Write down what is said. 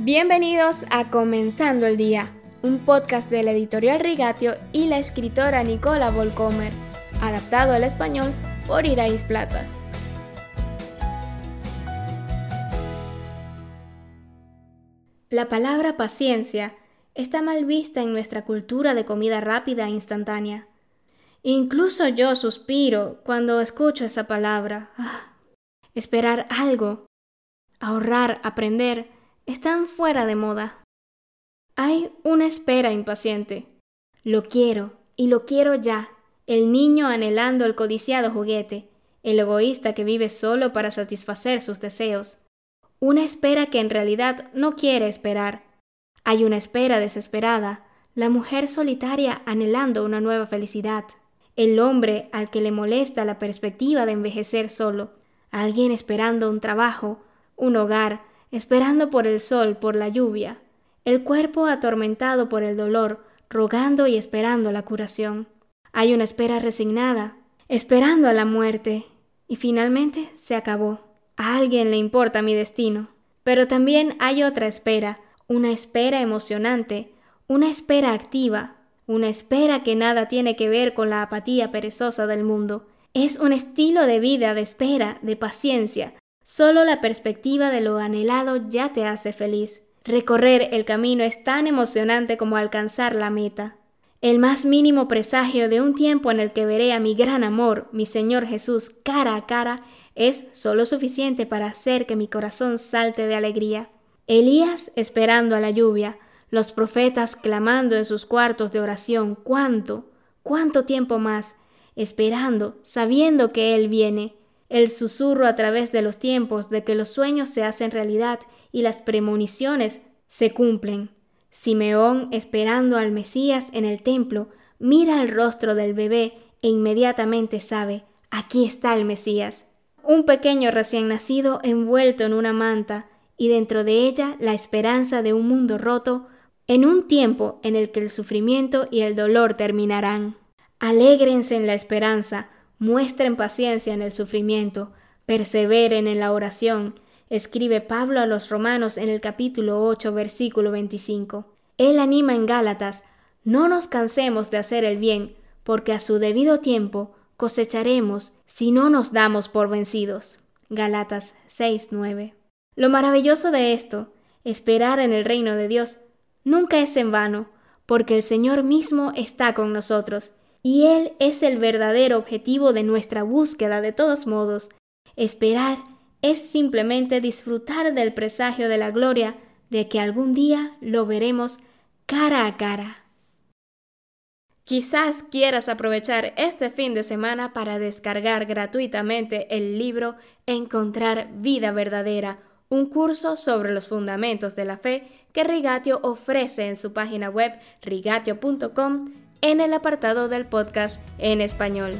Bienvenidos a Comenzando el Día, un podcast de la editorial Rigatio y la escritora Nicola Volcomer, adaptado al español por Irais Plata. La palabra paciencia está mal vista en nuestra cultura de comida rápida e instantánea. Incluso yo suspiro cuando escucho esa palabra. Ah, esperar algo, ahorrar, aprender, están fuera de moda. Hay una espera impaciente. Lo quiero, y lo quiero ya. El niño anhelando el codiciado juguete, el egoísta que vive solo para satisfacer sus deseos. Una espera que en realidad no quiere esperar. Hay una espera desesperada, la mujer solitaria anhelando una nueva felicidad, el hombre al que le molesta la perspectiva de envejecer solo, alguien esperando un trabajo, un hogar, esperando por el sol, por la lluvia, el cuerpo atormentado por el dolor, rogando y esperando la curación. Hay una espera resignada, esperando a la muerte, y finalmente se acabó. A alguien le importa mi destino. Pero también hay otra espera, una espera emocionante, una espera activa, una espera que nada tiene que ver con la apatía perezosa del mundo. Es un estilo de vida de espera, de paciencia, Solo la perspectiva de lo anhelado ya te hace feliz. Recorrer el camino es tan emocionante como alcanzar la meta. El más mínimo presagio de un tiempo en el que veré a mi gran amor, mi Señor Jesús, cara a cara, es solo suficiente para hacer que mi corazón salte de alegría. Elías esperando a la lluvia, los profetas clamando en sus cuartos de oración, ¿cuánto? ¿Cuánto tiempo más? Esperando, sabiendo que Él viene el susurro a través de los tiempos de que los sueños se hacen realidad y las premoniciones se cumplen. Simeón, esperando al Mesías en el templo, mira el rostro del bebé e inmediatamente sabe, aquí está el Mesías. Un pequeño recién nacido envuelto en una manta y dentro de ella la esperanza de un mundo roto en un tiempo en el que el sufrimiento y el dolor terminarán. Alégrense en la esperanza, Muestren paciencia en el sufrimiento, perseveren en la oración, escribe Pablo a los romanos en el capítulo 8, versículo 25. Él anima en Gálatas, no nos cansemos de hacer el bien, porque a su debido tiempo cosecharemos si no nos damos por vencidos. Gálatas 6, 9. Lo maravilloso de esto, esperar en el reino de Dios, nunca es en vano, porque el Señor mismo está con nosotros y Él es el verdadero objetivo de nuestra búsqueda de todos modos. Esperar es simplemente disfrutar del presagio de la gloria de que algún día lo veremos cara a cara. Quizás quieras aprovechar este fin de semana para descargar gratuitamente el libro Encontrar vida verdadera, un curso sobre los fundamentos de la fe que Rigatio ofrece en su página web rigatio.com en el apartado del podcast en español.